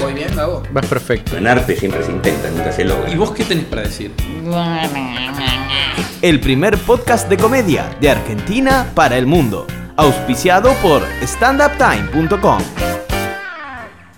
Voy bien, Gabo. Vas perfecto. En arte siempre se intenta, nunca se logra. ¿Y vos qué tenés para decir? El primer podcast de comedia de Argentina para el mundo. Auspiciado por standuptime.com.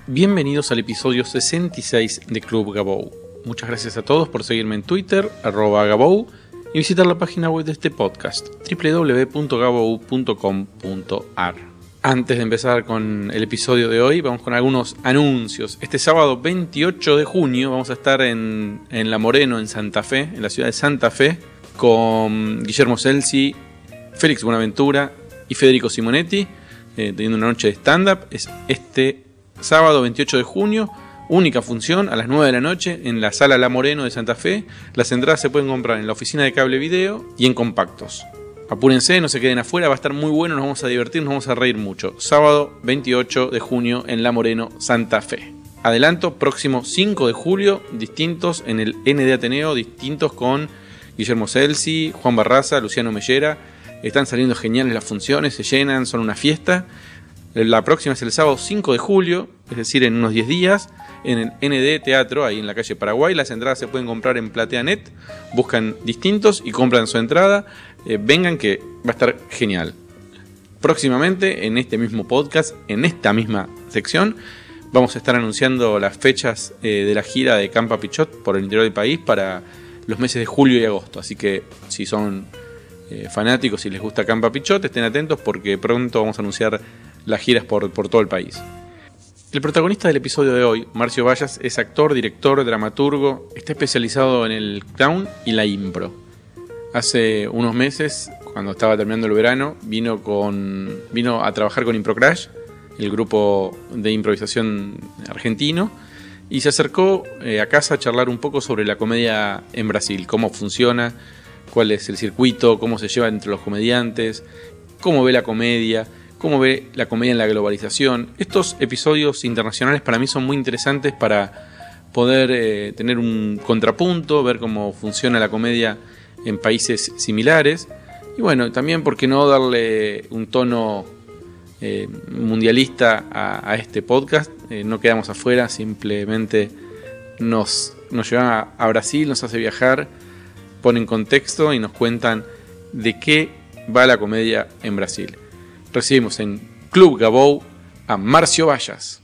Bienvenidos al episodio 66 de Club Gabou. Muchas gracias a todos por seguirme en Twitter, arroba Gabou, y visitar la página web de este podcast, www.gabou.com.ar. Antes de empezar con el episodio de hoy, vamos con algunos anuncios. Este sábado 28 de junio vamos a estar en, La Moreno, en Santa Fe, en la ciudad de Santa Fe, con Guillermo Celsi, Félix Buenaventura y Federico Simonetti, eh, teniendo una noche de stand-up. Es este sábado 28 de junio, única función a las 9 de la noche en la sala La Moreno de Santa Fe. Las entradas se pueden comprar en la oficina de cable video y en compactos. Apúrense, no se queden afuera, va a estar muy bueno, nos vamos a divertir, nos vamos a reír mucho. Sábado 28 de junio en La Moreno, Santa Fe. Adelanto, próximo 5 de julio, distintos en el ND Ateneo, distintos con Guillermo Celsi, Juan Barraza, Luciano Mellera. Están saliendo geniales las funciones, se llenan, son una fiesta. La próxima es el sábado 5 de julio, es decir, en unos 10 días, en el ND Teatro, ahí en la calle Paraguay. Las entradas se pueden comprar en PlateaNet. Buscan distintos y compran su entrada. Eh, vengan que va a estar genial. Próximamente, en este mismo podcast, en esta misma sección, vamos a estar anunciando las fechas eh, de la gira de Campa Pichot por el interior del país para los meses de julio y agosto. Así que si son eh, fanáticos y les gusta Campa Pichot, estén atentos porque pronto vamos a anunciar las giras por, por todo el país. El protagonista del episodio de hoy, Marcio Vallas, es actor, director, dramaturgo, está especializado en el clown y la impro. Hace unos meses, cuando estaba terminando el verano, vino, con, vino a trabajar con Improcrash, el grupo de improvisación argentino, y se acercó eh, a casa a charlar un poco sobre la comedia en Brasil, cómo funciona, cuál es el circuito, cómo se lleva entre los comediantes, cómo ve la comedia, cómo ve la comedia en la globalización. Estos episodios internacionales para mí son muy interesantes para poder eh, tener un contrapunto, ver cómo funciona la comedia en países similares. Y bueno, también, ¿por qué no darle un tono eh, mundialista a, este podcast? Eh, no quedamos afuera, simplemente nos, nos llevan a, a Brasil, nos hace viajar, ponen contexto y nos cuentan de qué va la comedia en Brasil. Recibimos en Club Gabou a Marcio Vallas.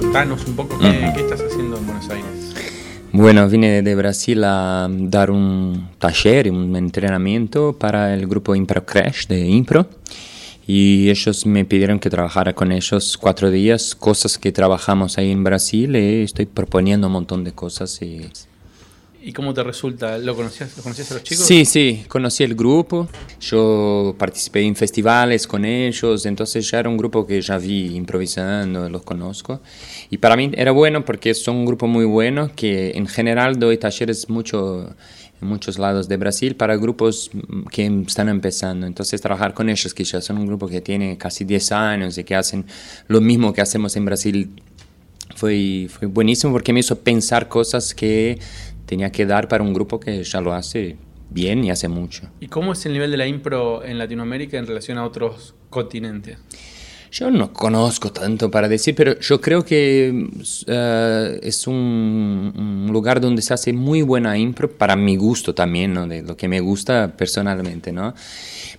Contanos un poco qué, qué estás haciendo en Buenos Aires. Bueno, vine de Brasil a dar un taller, un entrenamiento para el grupo Impro Crash de Impro. Y ellos me pidieron que trabajara con ellos cuatro días, cosas que trabajamos ahí en Brasil y estoy proponiendo un montón de cosas. Y... ¿Y cómo te resulta? ¿Lo conocías, ¿lo conocías a los chicos? Sí, sí, conocí el grupo, yo participé en festivales con ellos, entonces ya era un grupo que ya vi improvisando, los conozco. Y para mí era bueno porque son un grupo muy bueno que en general doy talleres mucho en muchos lados de Brasil para grupos que están empezando. Entonces trabajar con ellos, que ya son un grupo que tiene casi 10 años y que hacen lo mismo que hacemos en Brasil, fue, fue buenísimo porque me hizo pensar cosas que tenía que dar para un grupo que ya lo hace bien y hace mucho. ¿Y cómo es el nivel de la impro en Latinoamérica en relación a otros continentes? Yo no conozco tanto para decir, pero yo creo que uh, es un, un, lugar donde se hace muy buena impro, para mi gusto también, ¿no? de lo que me gusta personalmente, ¿no?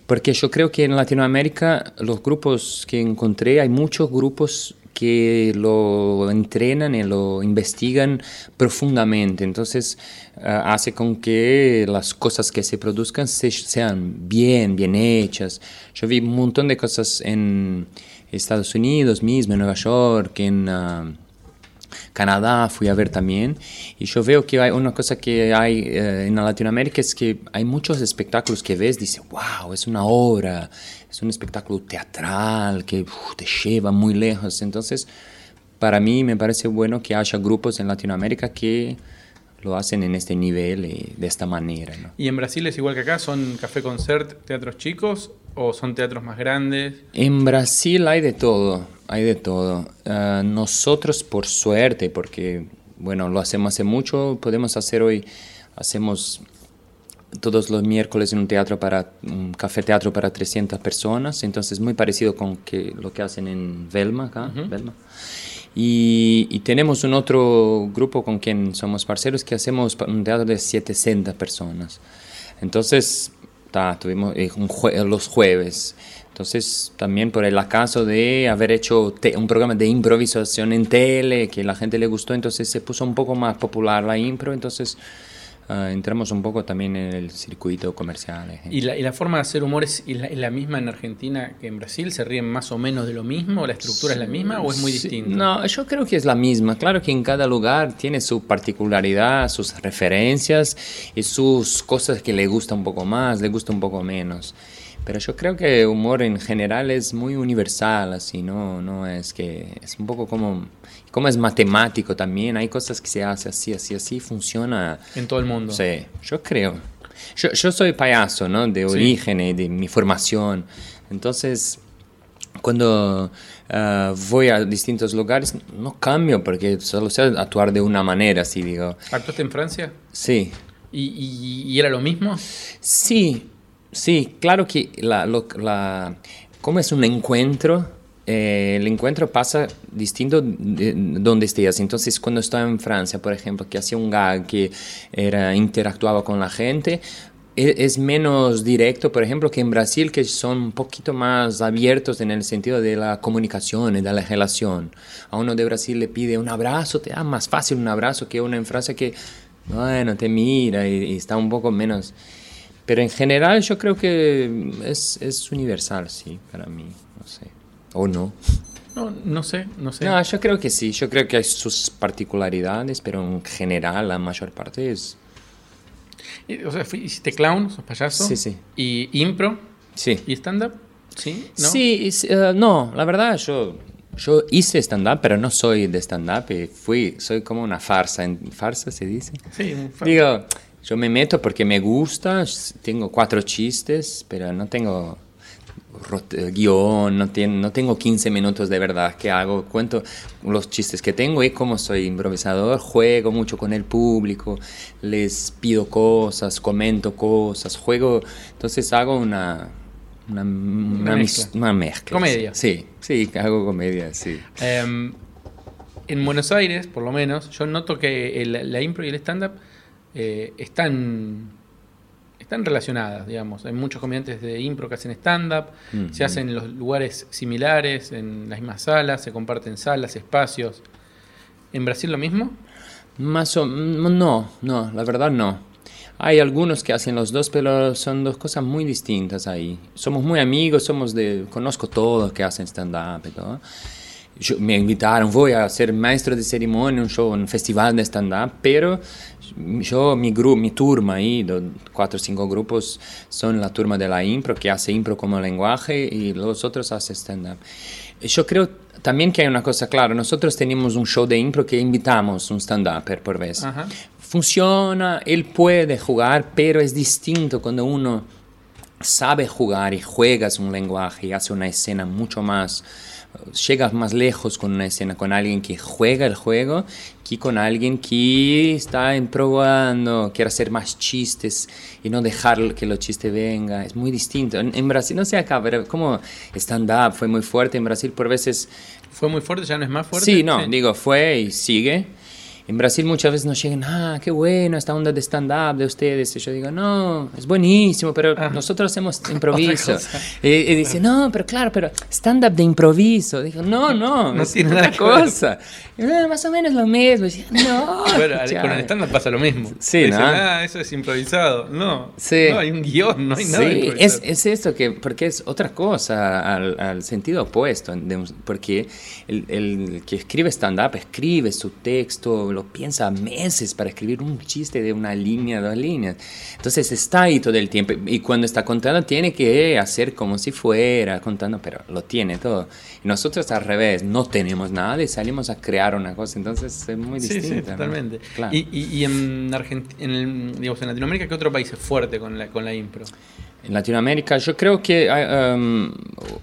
Porque yo creo que en Latinoamérica los grupos que encontré, hay muchos grupos que lo entrenan y lo investigan profundamente. Entonces uh, hace con que las cosas que se produzcan se, sean bien, bien hechas. Yo vi un montón de cosas en Estados Unidos mismo, en Nueva York, en uh, Canadá fui a ver también. Y yo veo que hay una cosa que hay uh, en Latinoamérica es que hay muchos espectáculos que ves, dice, wow, es una obra, es un espectáculo teatral que uf, te lleva muy lejos. Entonces, para mí me parece bueno que haya grupos en Latinoamérica que lo hacen en este nivel y de esta manera. ¿no? ¿Y en Brasil es igual que acá? ¿Son café concert, teatros chicos o son teatros más grandes? En Brasil hay de todo, hay de todo. Ah, nosotros, por suerte, porque bueno, lo hacemos hace mucho, podemos hacer hoy, hacemos todos los miércoles en un teatro para un café teatro para 300 personas, entonces muy parecido con que lo que hacen en Velma acá, Velma. Y, y tenemos un otro grupo con quien somos parceros que hacemos un teatro de 700 personas. Entonces, ta, tuvimos eh, un jue- los jueves. Entonces, también por el acaso de haber hecho un programa de improvisación en tele, que la gente le gustó, entonces se puso un poco más popular la impro, entonces ah, entramos un poco también en el circuito comercial. eh. ¿Y la, y la forma de hacer humor es, es la, es la misma en Argentina que en Brasil? ¿Se ríen más o menos de lo mismo? ¿La estructura es la misma o es muy Sí, distinta? No, yo creo que es la misma. Claro que en cada lugar tiene su particularidad, sus referencias y sus cosas que le gusta un poco más, le gusta un poco menos. Pero yo creo que humor en general es muy universal, así, ¿no? No es que es un poco como, como es matemático también, hay cosas que se hacen así, así, así, funciona. En todo el mundo. Sí, yo creo. Yo, yo soy payaso, ¿no? De Sí. origen y de mi formación. Entonces, cuando ah, voy a distintos lugares, no cambio porque solo sé actuar de una manera, así digo. ¿Actuaste en Francia? Sí, ¿Y, y- y era lo mismo? sí, sí, claro que la, lo- la- como es un encuentro, eh, el encuentro pasa distinto de donde estés. Entonces, cuando estaba en Francia, por ejemplo, que hacía un gag que era, interactuaba con la gente, e- es menos directo, por ejemplo, que en Brasil, que son un poquito más abiertos en el sentido de la comunicación y de la relación. A uno de Brasil le pide un abrazo, te da más fácil un abrazo que uno en Francia que, bueno, te mira y, y está un poco menos... Pero en general yo creo que es, es universal, sí, para mí, no sé. O no. No, no sé, no sé. No, yo creo que sí, yo creo que hay sus particularidades, pero en general la mayor parte es... O sea, hiciste clown, sos payaso. Sí, sí. ¿Y impro? Sí. ¿Y stand-up? ¿Sí? ¿No? Sí, es- eh, no, la verdad yo, yo hice stand-up, pero no soy de stand-up, y fui, soy como una farsa, ¿en farsa se dice? Sí, un fa- Digo, yo me meto porque me gusta, tengo cuatro chistes, pero no tengo eh, guion, no, no tengo 15 minutos de verdad que hago, cuento los chistes que tengo y como soy improvisador, juego mucho con el público, les pido cosas, comento cosas, juego, entonces hago una... Una, una mezcla. mis- una mezcla. Comedia. Sí, sí, hago comedia, sí. Em, en Buenos Aires, por lo menos, yo noto que el- la impro y el stand-up eh, están, están relacionadas, digamos. Hay muchos comediantes de impro que hacen stand-up, se hacen en los lugares similares, en las mismas salas, se comparten salas, espacios. ¿En Brasil lo mismo? Más o no, no, la verdad no. Hay algunos que hacen los dos, pero son dos cosas muy distintas ahí. Somos muy amigos, somos de, conozco todos que hacen stand-up y todo. Yo- me invitaron, voy a ser maestro de ceremonia, un show, un festival de stand-up, pero yo, mi grupo, mi turma ahí, cuatro o cinco grupos, son la turma de la impro, que hace impro como lenguaje, y los otros hacen stand-up. Yo creo también que hay una cosa clara, nosotros tenemos un show de impro que invitamos un stand-upper por vez. Ajá. Funciona, él puede jugar, pero es distinto cuando uno sabe jugar y juegas un lenguaje y hace una escena mucho más, llegas más lejos con una escena con alguien que juega el juego que con alguien que está probando, quiere hacer más chistes y no dejar que los chistes vengan. Es muy distinto. En, en Brasil, no sé acá, pero como stand-up fue muy fuerte en Brasil, por veces ¿Fue muy fuerte? ¿Ya no es más fuerte? Sí, no, digo, fue y sigue. En Brasil muchas veces nos llegan, ah, qué bueno esta onda de stand-up de ustedes. Y yo digo, no, es buenísimo, pero nosotros hacemos improviso. Y, y dice, no, pero claro, pero stand-up de improviso. Digo, no, no, No es tiene otra cosa. Y, "Ah, más o menos lo mismo. Y decía, no. Bueno, al- ya". con el stand-up pasa lo mismo. Sí, Dicen, ¿no? ah, eso es improvisado. No, Sí. no hay un guion, no hay nada. Sí, es, es esto que, porque es otra cosa al, al sentido opuesto, porque el, el que escribe stand-up escribe su texto, lo piensa meses para escribir un chiste de una línea, dos líneas. Entonces está ahí todo el tiempo y cuando está contando tiene que hacer como si fuera contando, pero lo tiene todo. Y nosotros al revés, no tenemos nada y salimos a crear una cosa, entonces es muy Sí, distinto. sí, ¿no? totalmente. Claro. Y, y- y en, Argent- en, el- digamos, en Latinoamérica, ¿qué otro país es fuerte con la, con la impro? En Latinoamérica, yo creo que hay, um,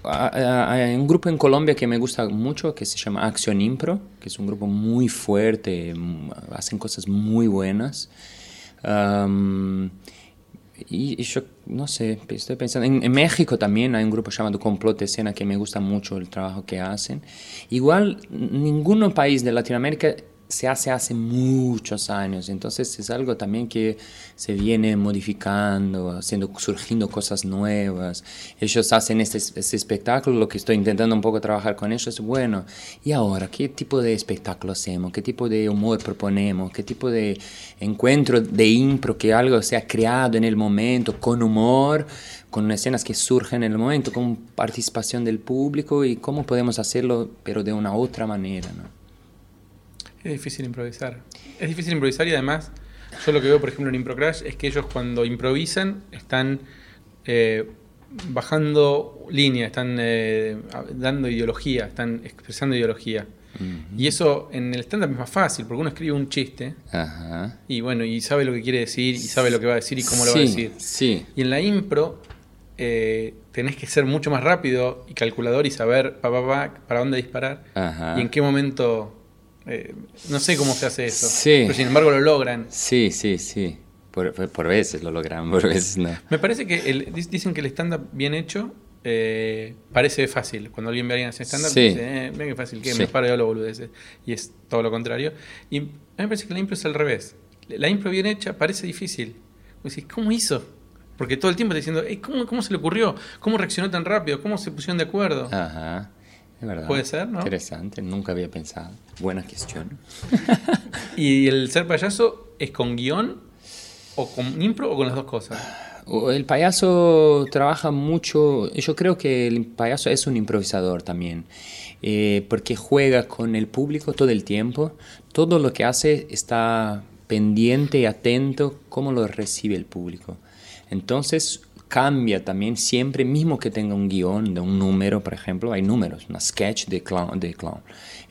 hay- un grupo en Colombia que me gusta mucho que se llama Acción Impro, que es un grupo muy fuerte, mm, hacen cosas muy buenas. Um, y, y yo no sé, estoy pensando, en, en México también hay un grupo llamado Complot de Escena que me gusta mucho el trabajo que hacen. Igual, ningún país de Latinoamérica se hace hace muchos años, entonces es algo también que se viene modificando, haciendo, surgiendo cosas nuevas. Ellos hacen este, este espectáculo, lo que estoy intentando un poco trabajar con ellos es, bueno, ¿y ahora qué tipo de espectáculo hacemos? ¿Qué tipo de humor proponemos? ¿Qué tipo de encuentro de impro que algo sea creado en el momento, con humor? con escenas que surgen en el momento, con participación del público y cómo podemos hacerlo, pero de una otra manera, ¿no? Es difícil improvisar. Es difícil improvisar y además, yo lo que veo, por ejemplo, en Improcrash es que ellos cuando improvisan están eh, bajando línea, están eh, dando ideología, están expresando ideología. Y eso en el stand-up es más fácil, porque uno escribe un chiste Ajá. y bueno, y sabe lo que quiere decir, y sabe lo que va a decir y cómo lo va a decir. Sí, Y en la impro eh, tenés que ser mucho más rápido y calculador y saber pa, pa, pa, para dónde disparar Ajá. y en qué momento. Eh, no sé cómo se hace eso. Sí. Pero sin embargo lo logran. sí, sí, sí. Por, por- veces lo logramos, por veces no. Me parece que el- dic- dicen que el stand-up bien hecho eh, parece fácil. Cuando alguien ve a alguien hacer stand-up, Sí. dice, eh, mira qué fácil que Sí. me paro y hablo boludeces. Y es todo lo contrario. Y a mí me parece que la impro es al revés. La impro bien hecha parece difícil. Decís, ¿cómo hizo? Porque todo el tiempo está diciendo, "Ey, ¿cómo, ¿cómo se le ocurrió? ¿Cómo reaccionó tan rápido? ¿Cómo se pusieron de acuerdo? Ajá. Verdad. Puede ser, ¿no? Interesante, nunca había pensado. Buena cuestión. ¿Y el ser payaso es con guion? ¿O con impro o con las dos cosas? El payaso trabaja mucho, yo creo que el payaso es un improvisador también, eh, porque juega con el público todo el tiempo, todo lo que hace está pendiente y atento cómo lo recibe el público. Entonces cambia también siempre, mismo que tenga un guion de un número, por ejemplo, hay números, una sketch de clown, de clown.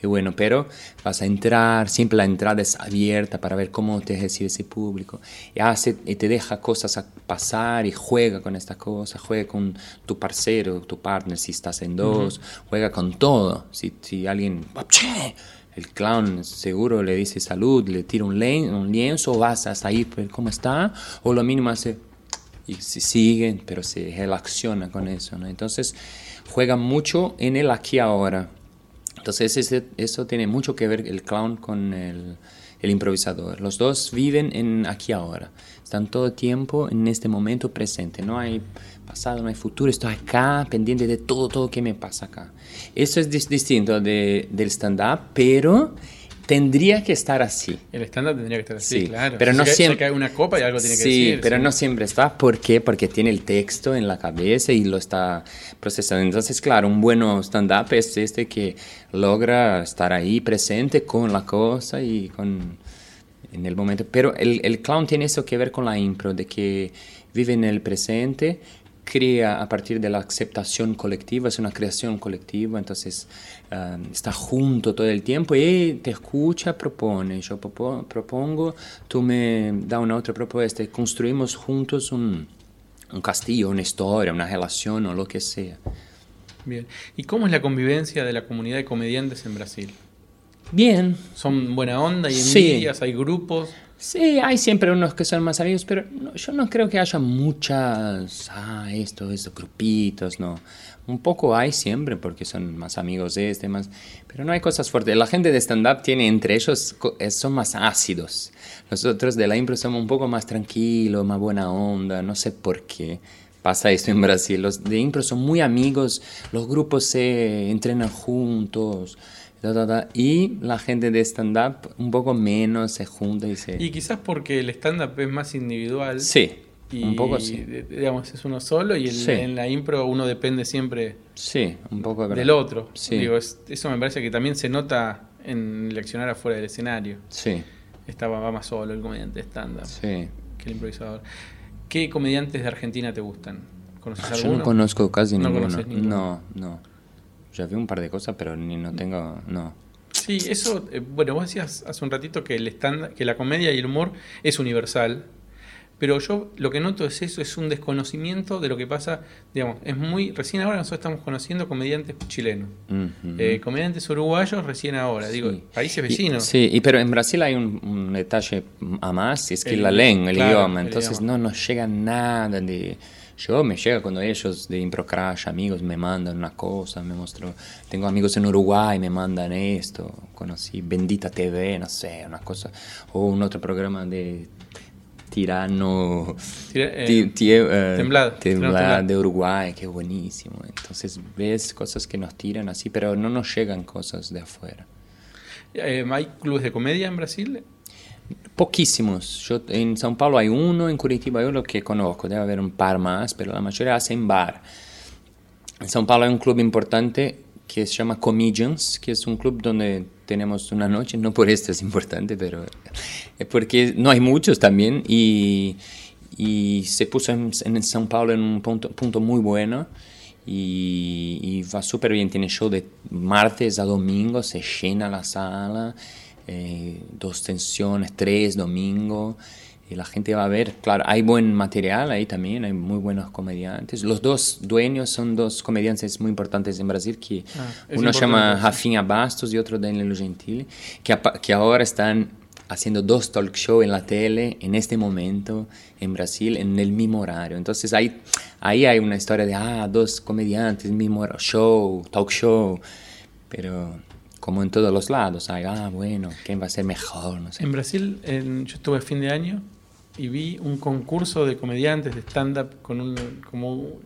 Y bueno, pero vas a entrar, siempre la entrada es abierta para ver cómo te recibe ese público. Y, hace, y te deja cosas a pasar y juega con estas cosas, juega con tu parcero, tu partner, si estás en dos, juega con todo. Si, si alguien, ¡Che! el clown seguro le dice salud, le tira un, lienzo, vas hasta ahí, pero ¿cómo está? O lo mínimo hace y se siguen, pero se relaciona con eso, ¿no? Entonces juega mucho en el aquí ahora. Entonces ese- eso tiene mucho que ver el clown con el, el improvisador. Los dos viven en aquí ahora. Están todo el tiempo en este momento presente. No hay pasado, no hay futuro. Estoy acá pendiente de todo, todo que me pasa acá. Eso es dis- distinto de, del stand-up, pero tendría que estar así. El estándar tendría que estar así, Sí, claro. pero Se no cae- siempre- Se cae una copa y algo tiene que sí, decir. pero sí. no siempre está. ¿Por qué? Porque tiene el texto en la cabeza y lo está procesando. Entonces, claro, un buen stand-up es este que logra estar ahí presente con la cosa y con en el momento. Pero el, el clown tiene eso que ver con la impro, de que vive en el presente, crea a partir de la aceptación colectiva, es una creación colectiva, entonces está junto todo el tiempo y te escucha, propone, yo propo- propongo, tú me da una otra propuesta y construimos juntos un, un castillo, una historia, una relación o lo que sea. Bien. ¿Y cómo es la convivencia de la comunidad de comediantes en Brasil? Bien, ¿Son buena onda? ¿Hay Sí. envidias? ¿Hay grupos? Sí, hay siempre unos que son más amigos, pero yo no creo que haya muchas, ah, esto, estos grupitos, no. Un poco hay siempre porque son más amigos de este, más, pero no hay cosas fuertes. La gente de stand-up tiene entre ellos, eh, son más ácidos. Nosotros de la impro somos un poco más tranquilos, más buena onda, no sé por qué. Pasa esto en Brasil, los de impro son muy amigos, los grupos se entrenan juntos, da, da, da, y la gente de stand-up un poco menos se junta y se... Y quizás porque el stand-up es más individual. Sí, Y, un poco sí. Digamos, es uno solo y el- Sí. en la impro uno depende siempre Sí, un poco de del otro. Sí. Digo, es- eso me parece que también se nota en leccionar afuera del escenario. Sí, Estaba va más solo el comediante stand-up sí. que el improvisador. ¿Qué comediantes de Argentina te gustan? ¿Conoces Ah, Yo alguno? no conozco casi No ninguno. ninguno. No, no. Ya vi un par de cosas, pero ni no tengo. No. Sí, eso, eh, bueno, vos decías hace un ratito que el stand que la comedia y el humor es universal, pero yo lo que noto es eso, es un desconocimiento de lo que pasa, digamos, es muy, recién ahora nosotros estamos conociendo comediantes chilenos, eh, comediantes uruguayos recién ahora, digo, Sí. países Y- vecinos. sí, y pero en Brasil hay un, un detalle a más, es que El- la lengua, el claro, idioma, el entonces idioma. no nos llega nada de... Yo me llega cuando ellos de Impro Crash, amigos, me mandan una cosa, me muestro... Tengo amigos en Uruguay, me mandan esto, conocí Bendita TV, no sé, una cosa, o un otro programa de Tirano... Tira- eh, ti- tie- eh, Temblad, Tirano Temblad Temblad. de Uruguay, que buenísimo. Entonces ves cosas que nos tiran así, pero no nos llegan cosas de afuera. Eh, ¿Hay clubes de comedia en Brasil? Poquísimos. En São Paulo hay uno, en Curitiba hay uno que conozco, debe haber un par más, pero la mayoría hacen bar. En São Paulo hay un club importante que se llama Comedians, que es un club donde tenemos una noche, no por esto es importante, pero es porque no hay muchos también. Y, y se puso en, en São Paulo en un punto, punto muy bueno. Y, y va súper bien, tiene show de martes a domingo, se llena la sala, eh, dos tensiones, tres domingo. Y la gente va a ver, claro, hay buen material ahí también, hay muy buenos comediantes. Los dos dueños son dos comediantes muy importantes en Brasil, que Ah, uno se llama. Rafinha Bastos y otro Danilo Gentili, que, que ahora están haciendo dos talk show en la tele en este momento en Brasil en el mismo horario. Entonces ahí, ahí hay una historia de, ah, dos comediantes, mismo show, talk show, pero como en todos los lados, hay, ah, bueno, ¿quién va a ser mejor? No sé. En Brasil, en- yo estuve a fin de año y vi un concurso de comediantes de stand-up con un, como,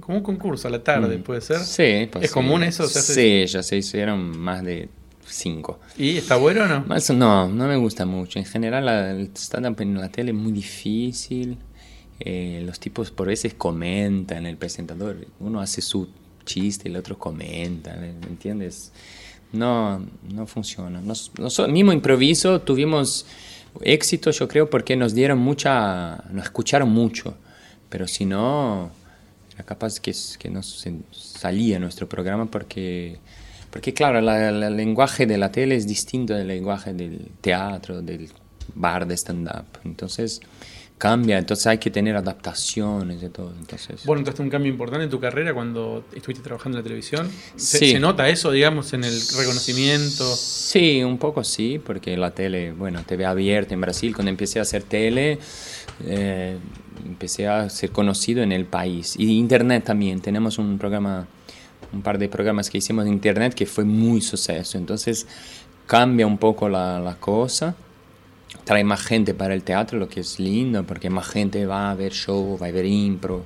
como un concurso a la tarde, ¿puede ser? Mm. Sí, pues ¿Es común eso? ¿Se hace- Sí, ya se hicieron más de cinco. ¿Y está bueno o no? Más, no, no me gusta mucho. En general, la- el stand-up en la tele es muy difícil. Eh, los tipos por veces comentan, el presentador, uno hace su chiste, el otro comenta, ¿me entiendes? No, no funciona. Nos, nosotros, mismo improviso, tuvimos éxito, yo creo, porque nos dieron mucha, nos escucharon mucho. Pero si no, era capaz que, que no salía nuestro programa porque, porque claro, la- la- el lenguaje de la tele es distinto del lenguaje del teatro, del bar de stand-up. Entonces cambia, entonces hay que tener adaptaciones de todo. Entonces, Bueno, entonces un cambio importante en tu carrera cuando estuviste trabajando en la televisión. ¿Se, Sí. se nota eso, digamos, en el reconocimiento? Sí, un poco sí, porque la tele, bueno, TV abierta en Brasil, cuando empecé a hacer tele, eh, empecé a ser conocido en el país. Y internet también, tenemos un programa, un par de programas que hicimos en internet que fue muy suceso. Entonces cambia un poco la, la cosa, trae más gente para el teatro, lo que es lindo, porque más gente va a ver show, va a ver impro.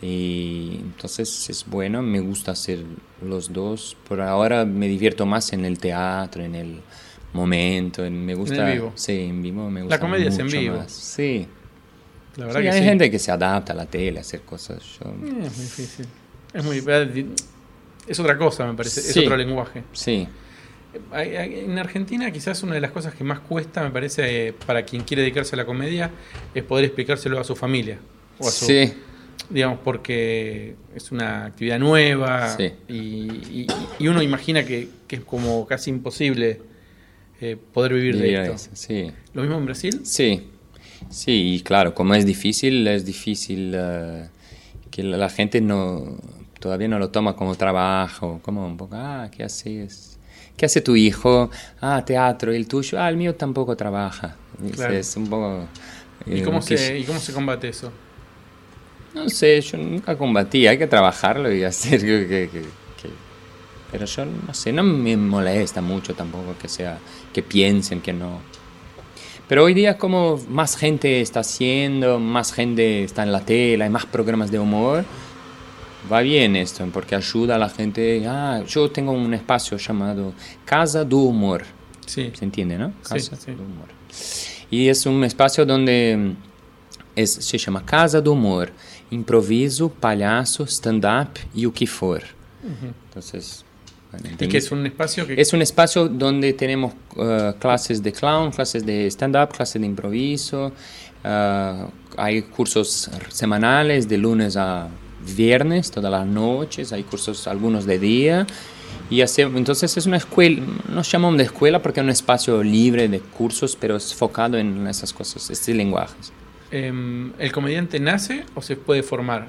Y entonces es bueno, me gusta hacer los dos. Por ahora me divierto más en el teatro, en el momento, en- me gusta. vivo. Sí, en vivo me gusta. La comedia es en mucho vivo. más. Sí. La verdad Sí, que hay sí. gente que se adapta a la tele, a hacer cosas. Yo- Eh, es muy difícil. Es muy... Es otra cosa, me parece. Es Sí. otro lenguaje. sí, En Argentina quizás una de las cosas que más cuesta, me parece, para quien quiere dedicarse a la comedia, es poder explicárselo a su familia. O a su, sí, Digamos, porque es una actividad nueva Sí. y, y- y uno imagina que, que es como casi imposible eh, poder vivir de diría esto. eso, sí. ¿Lo mismo en Brasil? Sí, sí, y claro, como es difícil, es difícil eh, que la, la gente no todavía no lo toma como trabajo, como un poco, ah, ¿qué haces? ¿Qué hace tu hijo? Ah, teatro, ¿y el tuyo? Ah, el mío tampoco trabaja. Claro. Es un poco... ¿Y eh, cómo, que- se, ¿Y cómo se combate eso? No sé, yo nunca combatí, hay que trabajarlo y hacer que, que- que- Pero yo no sé, no me molesta mucho tampoco que sea, que piensen que no. Pero hoy día como más gente está haciendo, más gente está en la tele, hay más programas de humor, va bien esto, porque ayuda a la gente. Ah, yo tengo un espacio llamado Casa do Humor. Sí. ¿Se entiende, no? Sí, Casa sí. do Humor. Y es un espacio donde mm, es- se llama Casa do Humor. Improviso, palhaço, stand-up y o que for. Entonces, Y que es un espacio que... Es un espacio donde tenemos eh, clases de clown, clases de stand-up, clases de improviso. eh, hay cursos semanales de lunes a viernes, todas las noches. Hay cursos, algunos de día. Y hace- entonces es una escuela, nos llamamos de escuela porque es un espacio libre de cursos, pero es enfocado en esas cosas, estos lenguajes. em, ¿El comediante nace o se puede formar?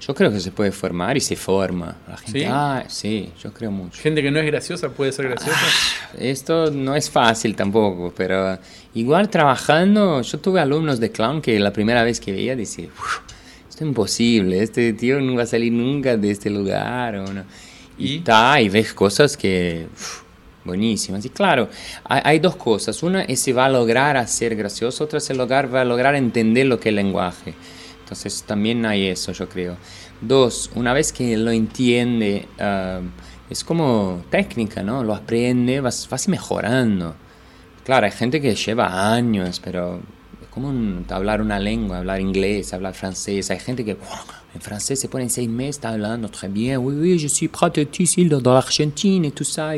Yo creo que se puede formar y se forma. La gente, ¿Sí? ah, sí, yo creo mucho. Gente que no es graciosa puede ser graciosa. Esto no es fácil tampoco, pero igual trabajando, yo tuve alumnos de clown que la primera vez que veía decía, "Uf, esto es imposible, este tío no va a salir nunca de este lugar. O no. ¿Y? Y, ta, y ves cosas que, buenísimas. Y claro, hay, hay dos cosas. Una es si va a lograr hacer gracioso, otra es el lograr, va a lograr entender lo que es el lenguaje. Entonces también hay eso, yo creo. Dos, una vez que lo entiende, ah, es como técnica, ¿no? Lo aprende, vas, vas mejorando. Claro, hay gente que lleva años, pero como un- hablar una lengua, hablar inglés, hablar francés. Hay gente que "Wow, en francés se pone en seis meses, está hablando très bien. Oui, oui, je suis ici dans l'Argentine et tout ça,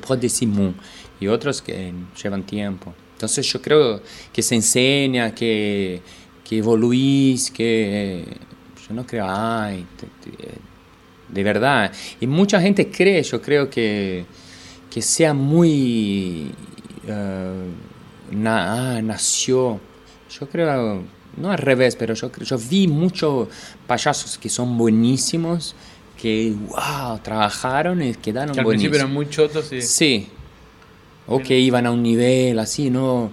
près de Simon. Y otros que llevan tiempo. Entonces yo creo que se enseña, que, que evoluís, que yo no creo, ay, de verdad. Y mucha gente cree, yo creo que, que sea muy... eh, na- ah, nació. Yo creo, no al revés, pero yo, yo vi muchos payasos que son buenísimos, que, wow, trabajaron y quedaron Que al principio buenísimos. eran muy chotos y... Sí. O que iban a un nivel así, ¿no?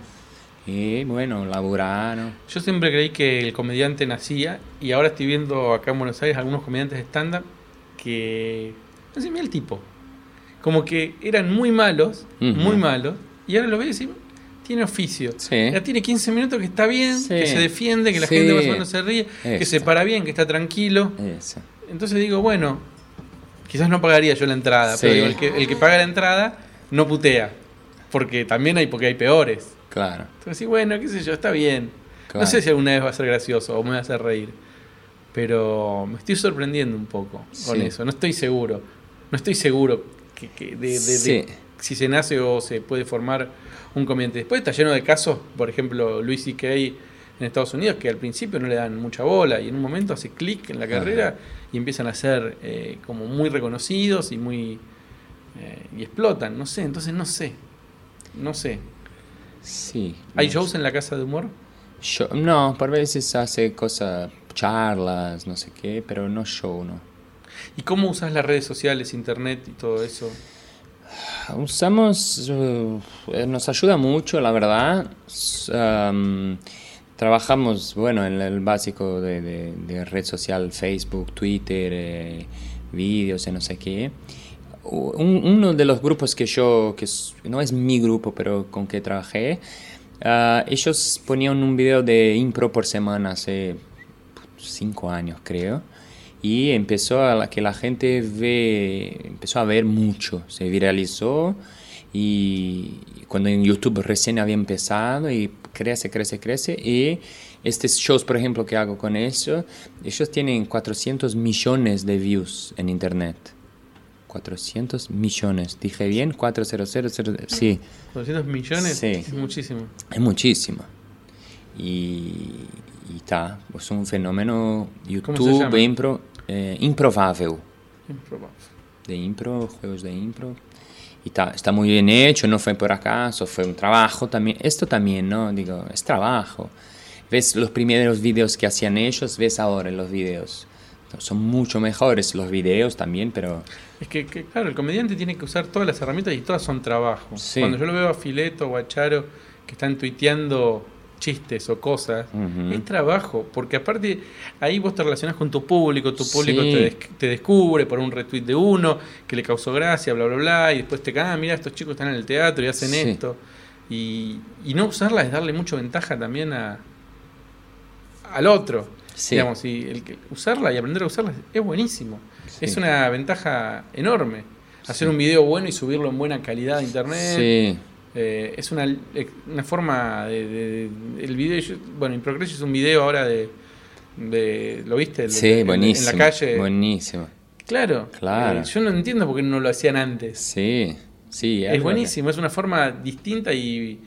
Y bueno, laburaron. Yo siempre creí que el comediante nacía y ahora estoy viendo acá en Buenos Aires algunos comediantes de stand-up que... No sé, mira el tipo. Como que eran muy malos, muy malos, y ahora lo veo y tiene oficio. Sí. Ya tiene 15 minutos que está bien, Sí. que se defiende, que la Sí. gente más o menos se ríe, que se para bien, que está tranquilo. Entonces digo, bueno, quizás no pagaría yo la entrada, pero el, que, el que paga la entrada no putea. Porque también hay, porque hay peores. Claro. Entonces, sí, bueno, qué sé yo, está bien. Claro. No sé si alguna vez va a ser gracioso o me va a hacer reír. Pero me estoy sorprendiendo un poco con eso. No estoy seguro. No estoy seguro que, que de, de-. Si se nace o se puede formar un comediante. Después está lleno de casos, por ejemplo, Luis C.K. en Estados Unidos, que al principio no le dan mucha bola y en un momento hace clic en la carrera y empiezan a ser eh, como muy reconocidos y muy... eh, y explotan. No sé, entonces no sé. No sé. Sí. ¿Hay no shows sé. en la casa de humor? Show- no, por veces hace cosas, charlas, no sé qué, pero no show, no. ¿Y cómo usas las redes sociales, internet y todo eso? Usamos, eh, nos ayuda mucho, la verdad. Um, trabajamos, bueno, en el básico de, de- de red social, Facebook, Twitter, eh, vídeos y no sé qué. Un- uno de los grupos que yo, que no es mi grupo, pero con que trabajé, ah, ellos ponían un video de impro por semana hace cinco años, creo. Y empezó a que la gente ve, empezó a ver mucho, se viralizó y cuando en YouTube recién había empezado y crece, crece, crece y estos shows, por ejemplo, que hago con eso, ellos tienen 400 millones de views en internet. 400 millones, dije bien, 400, sí, 400 millones Sí. es muchísimo. es muchísimo. Y está, es un fenómeno ¿Cómo se YouTube, impro, eh, improvável. De impro, juegos de impro. Y está, está muy bien hecho, no fue por acaso, fue un trabajo también. Esto también, ¿no? Digo, es trabajo. Ves los primeros videos que hacían ellos, ves ahora los videos. Son mucho mejores los videos también, pero Es que, que, claro, el comediante tiene que usar todas las herramientas y todas son trabajo. Sí. Cuando yo lo veo a Fileto o a Charo que están tuiteando chistes o cosas, es trabajo, porque aparte ahí vos te relacionás con tu público, tu público Sí. te, des- te descubre por un retweet de uno que le causó gracia, bla, bla, bla, y después te cae, ah, mira, estos chicos están en el teatro y hacen Sí. esto. Y, y no usarla es darle mucha ventaja también a, al otro. Sí. Digamos, y el que, usarla y aprender a usarla es buenísimo. Es una ventaja enorme. Hacer un video bueno y subirlo en buena calidad a internet. sí, Eh, es una, una forma de, de- de- el video yo- bueno Improcrecio es un video ahora de, de ¿lo viste? El sí, en- buenísimo. en la calle Buenísimo. Claro. Claro. Eh, yo no entiendo por qué no lo hacían antes. Sí, sí. Es buenísimo, es una forma distinta y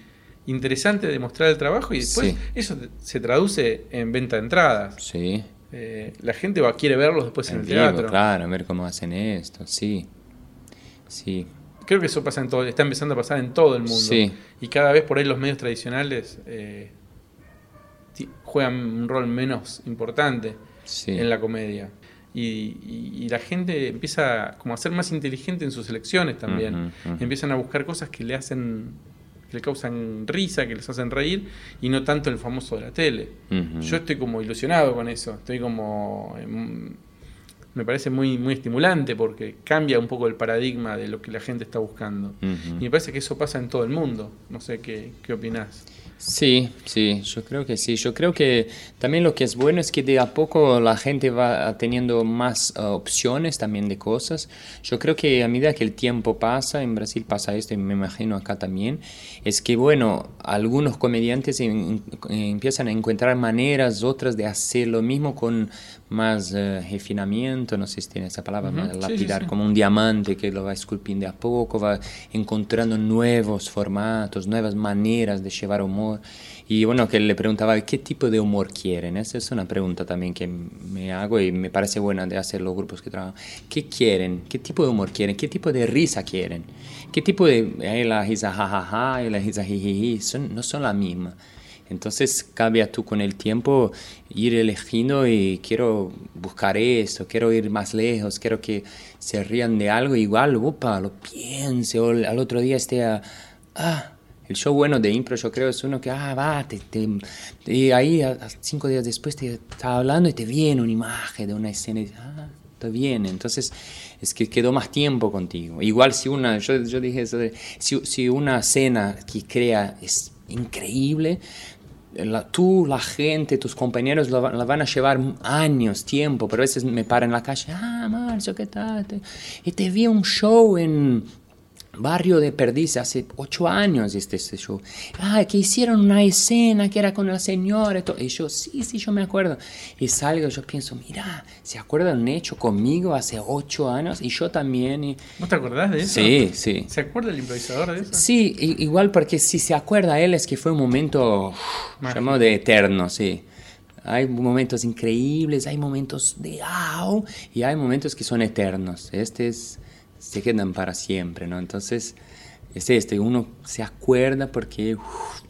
interesante de mostrar el trabajo y después Sí. eso se traduce en venta de entradas. Sí. Eh, la gente va quiere verlos después en En el vivo, teatro. claro, a ver cómo hacen esto, sí. Sí, Creo que eso pasa en todo, está empezando a pasar en todo el mundo. Sí. Y cada vez por ahí los medios tradicionales eh, juegan un rol menos importante sí. en la comedia. Y, y- y la gente empieza como a ser más inteligente en sus elecciones también. Empiezan a buscar cosas que le hacen, que le causan risa, que les hacen reír, y no tanto el famoso de la tele. Yo estoy como ilusionado con eso. Estoy como. Me parece muy, muy estimulante porque cambia un poco el paradigma de lo que la gente está buscando. Y me parece que eso pasa en todo el mundo. No sé qué, qué opinás. Sí, sí, yo creo que sí. Yo creo que también lo que es bueno es que de a poco la gente va teniendo más uh, opciones también de cosas. Yo creo que a medida que el tiempo pasa, en Brasil pasa esto y me imagino acá también, es que bueno, algunos comediantes en- en- empiezan a encontrar maneras, otras de hacer lo mismo con más eh, refinamiento, no sé si tiene esa palabra, Ujú, más sí, sí, lapidar, sí. como un diamante que lo va esculpiendo a poco, va encontrando nuevos formatos, nuevas maneras de llevar humor. Y bueno, que le preguntaba qué tipo de humor quieren. Esa es una pregunta también que me hago y me parece buena de hacer los grupos que trabajan. ¿Qué quieren? ¿Qué tipo de humor quieren? ¿Qué tipo de risa quieren? ¿Qué tipo de... eh, la risa jajaja y la risa jijiji son, no son la misma. Entonces cambia tú con el tiempo ir eligiendo y quiero buscar esto, quiero ir más lejos, quiero que se rían de algo igual, upa, lo piense o al otro día esté a, ah, el show bueno de impro yo creo es uno que, ah, va, te, te- y ahí cinco días después te está hablando y te viene una imagen de una escena y ah, te viene. Entonces es que quedó más tiempo contigo. Igual si una, yo, yo dije eso si, si una escena que crea es increíble, la- tú, la gente, tus compañeros la, la van a llevar años, tiempo, pero a veces me paran en la calle, ah, Marcio, ¿qué tal? Y te vi un show en Barrio de Perdiz hace ocho años este, este show. Ah, que hicieron una escena que era con la señora y todo. Y yo, sí, sí, yo me acuerdo. Y salgo yo pienso, mira, ¿se acuerdan un hecho conmigo hace ocho años? Y yo también. y- ¿Vos te acordás de eso? Sí, sí. ¿Se acuerda el improvisador de eso? Sí, igual porque si se acuerda él es que fue un momento, llamado de eterno, sí. Hay momentos increíbles, hay momentos de wow y hay momentos que son eternos. Este es, se quedan para siempre, ¿no? Entonces, es este, uno se acuerda porque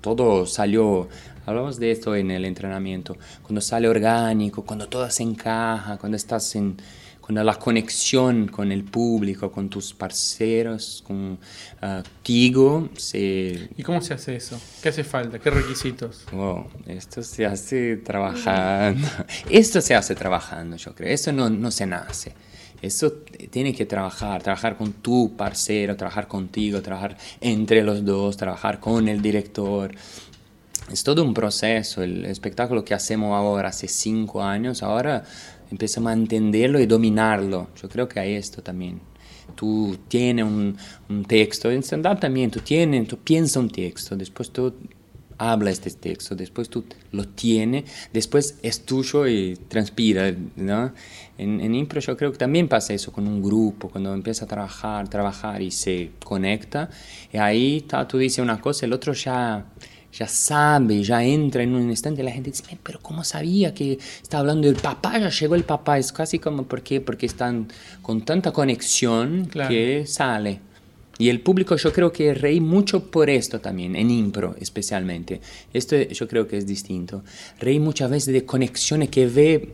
todo salió, hablamos de esto en el entrenamiento, cuando sale orgánico, cuando todo se encaja, cuando estás en, cuando la conexión con el público, con tus parceros, contigo, se... ¿Y cómo se hace eso? ¿Qué hace falta? ¿Qué requisitos? Wow, esto se hace trabajando. Esto se hace trabajando, yo creo. Eso no, no se nace. Eso tiene que trabajar, trabajar con tu parcero, trabajar contigo, trabajar entre los dos, trabajar con el director. Es todo un proceso. El espectáculo que hacemos ahora hace cinco años, ahora empezamos a entenderlo y dominarlo. Yo creo que hay esto también. Tú tienes un, un texto, en stand-up también, tú tienes, tú piensas un texto, después tú habla este texto, después tú lo tienes, después es tuyo y transpira, ¿no? En, en impro yo creo que también pasa eso con un grupo, cuando empieza a trabajar, trabajar y se conecta, y ahí tú dices una cosa, el otro ya, ya sabe, ya entra en un instante, la gente dice, "Eh, pero ¿cómo sabía que está hablando del papá? Ya llegó el papá, es casi como, ¿por qué? Porque están con tanta conexión Claro. que sale. Y el público yo creo que reí mucho por esto también, en impro especialmente. Esto yo creo que es distinto. Reí muchas veces de conexiones que ve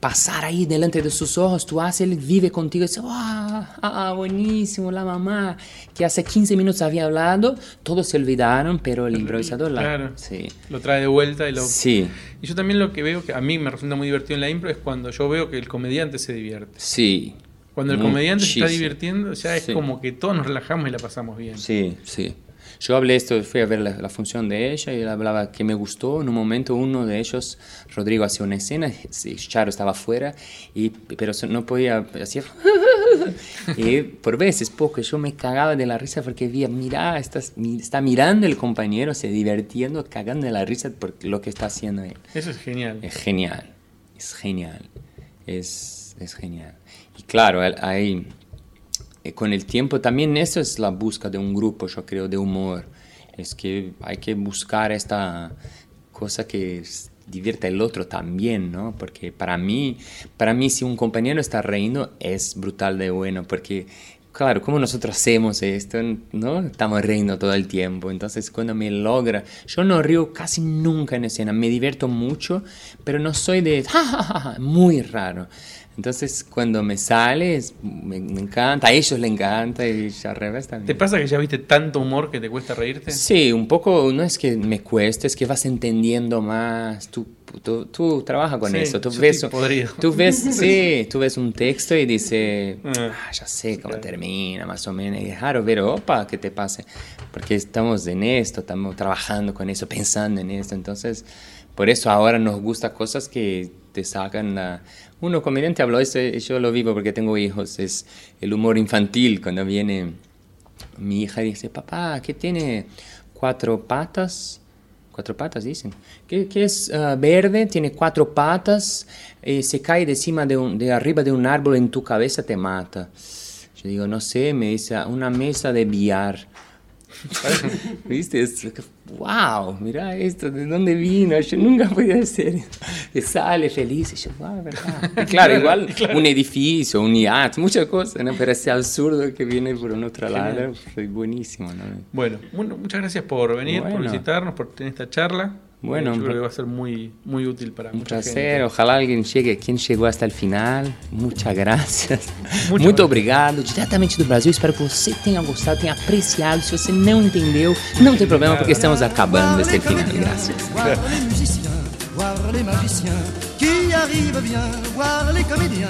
pasar ahí delante de sus ojos, tú haces, él vive contigo y dice, ah, ah, buenísimo, la mamá, que hace 15 minutos había hablado, todos se olvidaron, pero el improvisador la... Claro. Sí. Lo trae de vuelta y lo... Sí, Y yo también lo que veo que a mí me resulta muy divertido en la impro es cuando yo veo que el comediante se divierte. sí. Cuando el comediante se está divirtiendo, ya es Sí. como que todos nos relajamos y la pasamos bien. Sí, sí. Yo hablé esto, fui a ver la, la función de ella y él hablaba que me gustó. En un momento uno de ellos, Rodrigo, hacía una escena, Charo estaba afuera, y, pero no podía, hacía... y por veces, poco, yo me cagaba de la risa porque vi, mira, estás, está mirando el compañero, se divirtiendo, cagando de la risa por lo que está haciendo él. Eso es genial. Es genial, es genial. Es, es genial. Y claro, hay, eh, con el tiempo también eso es la búsqueda de un grupo, yo creo, de humor. Es que hay que buscar esta cosa que divierta el otro también, ¿no? Porque para mí, para mí si un compañero está riendo es brutal de bueno, porque claro, como nosotros hacemos esto, ¿no? Estamos riendo todo el tiempo, entonces cuando me logra, yo no río casi nunca en escena, me divierto mucho, pero no soy de, "Ja, ja, ja, ja", muy raro. Entonces cuando me sale, es- me, me encanta, a ellos les encanta y al revés también. ¿Te pasa que ya viste tanto humor que te cuesta reírte? Sí, un poco, no es que me cueste, es que vas entendiendo más. Tú, tú, tú trabajas con Sí, eso. Tú ves, tú ves, sí, tú ves un texto y dices, Ah. ah, ya sé cómo termina, más o menos. Y es raro ver, opa, que te pase. Porque estamos en esto, estamos trabajando con eso, pensando en esto. Entonces, por eso ahora nos gusta cosas que te sacan la... Uno comediante habló eso, y yo lo vivo porque tengo hijos, es el humor infantil, cuando viene mi hija dice, papá, ¿qué tiene cuatro patas? Cuatro patas, dicen. ¿Qué, es ah, verde? Tiene cuatro patas, eh, se cae de arriba de un árbol en tu cabeza, te mata. Yo digo, no sé, me dice, una mesa de billar. ¿Viste? Es, wow, mira esto, ¿de dónde vino? Yo nunca podía hacer. Y sale feliz y yo, wow, verdad. Y claro, igual un edificio, un iate, muchas cosas, ¿no? Pero ese absurdo que viene por un otro lado, fue buenísimo, ¿no? Bueno, bueno, muchas gracias por venir, por visitarnos, por tener esta charla. Bueno, yo creo que va a ser muy, muy útil para Un mucha placer, gente. ojalá alguien llegue, quien chegou hasta el final, muchas gracias. Muito Muito obrigado. obrigado, diretamente do Brasil, espero que você tenha gostado, tenha apreciado, se você não entendeu, não tem problema porque estamos acabando este final, graças. voir les magiciens qui arrivent bien, voir les comédiens,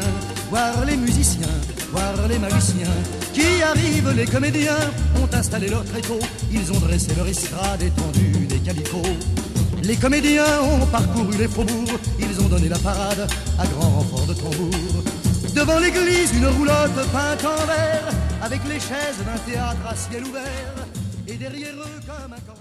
voir les musiciens, voir les magiciens qui arrivent. Les comédiens ont installé leur tréteau, ils ont dressé leur estrade étendue des calicots. Les comédiens ont parcouru les faubourgs, ils ont donné la parade à grand renfort de tambour. Devant l'église, une roulotte peinte en vert, avec les chaises d'un théâtre à ciel ouvert, et derrière eux comme un corps.